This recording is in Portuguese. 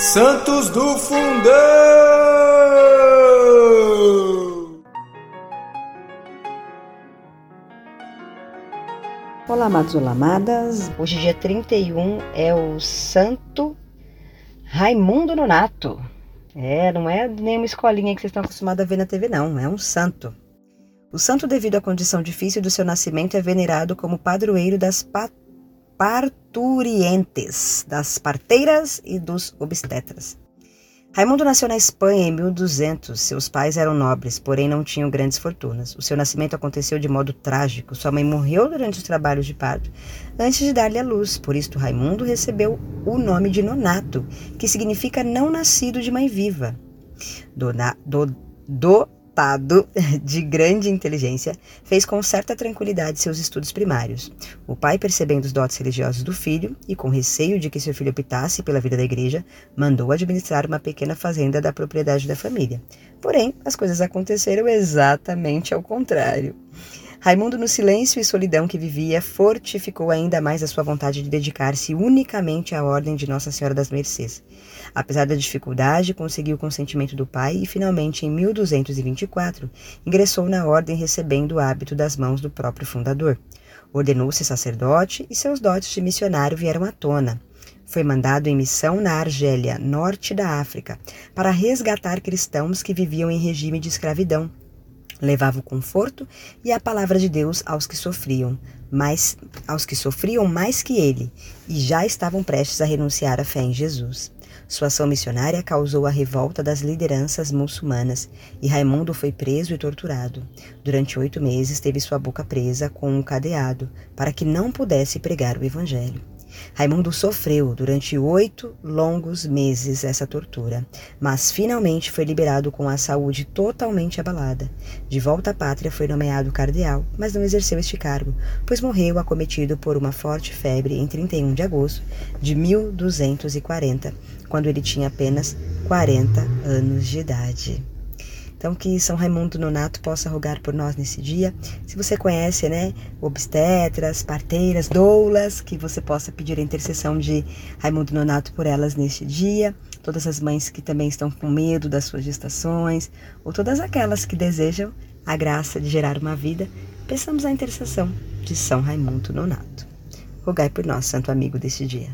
Santos do Fundão! Olá, amados, olá, amadas. Hoje, dia 31, é o Santo Raimundo Nonato. É, não é nenhuma escolinha que vocês estão acostumados a ver na TV, não. É um santo. O santo, devido à condição difícil do seu nascimento, é venerado como padroeiro das parturientes, das parteiras e dos obstetras. Raimundo nasceu na Espanha em 1200. Seus pais eram nobres, porém não tinham grandes fortunas. O seu nascimento aconteceu de modo trágico. Sua mãe morreu durante os trabalhos de parto, antes de dar-lhe a luz. Por isto, Raimundo recebeu o nome de Nonato, que significa não nascido de mãe viva. Dona, do, do dotado de grande inteligência, fez com certa tranquilidade seus estudos primários. O pai, percebendo os dotes religiosos do filho e com receio de que seu filho optasse pela vida da igreja, mandou administrar uma pequena fazenda da propriedade da família. Porém, as coisas aconteceram exatamente ao contrário. Raimundo, no silêncio e solidão que vivia, fortificou ainda mais a sua vontade de dedicar-se unicamente à ordem de Nossa Senhora das Mercês. Apesar da dificuldade, conseguiu o consentimento do pai e, finalmente, em 1224, ingressou na ordem recebendo o hábito das mãos do próprio fundador. Ordenou-se sacerdote e seus dotes de missionário vieram à tona. Foi mandado em missão na Argélia, norte da África, para resgatar cristãos que viviam em regime de escravidão levava o conforto e a palavra de Deus aos que sofriam, mais aos que sofriam mais que ele, e já estavam prestes a renunciar à fé em Jesus. Sua ação missionária causou a revolta das lideranças muçulmanas e Raimundo foi preso e torturado. Durante oito meses teve sua boca presa com um cadeado para que não pudesse pregar o evangelho. Raimundo sofreu durante oito longos meses essa tortura, mas finalmente foi liberado com a saúde totalmente abalada. De volta à pátria, foi nomeado cardeal, mas não exerceu este cargo, pois morreu acometido por uma forte febre em 31 de agosto de 1240, quando ele tinha apenas 40 anos de idade. Então, que São Raimundo Nonato possa rogar por nós nesse dia. Se você conhece, né, obstetras, parteiras, doulas, que você possa pedir a intercessão de Raimundo Nonato por elas neste dia. Todas as mães que também estão com medo das suas gestações, ou todas aquelas que desejam a graça de gerar uma vida, peçamos a intercessão de São Raimundo Nonato. Rogai por nós, santo amigo deste dia.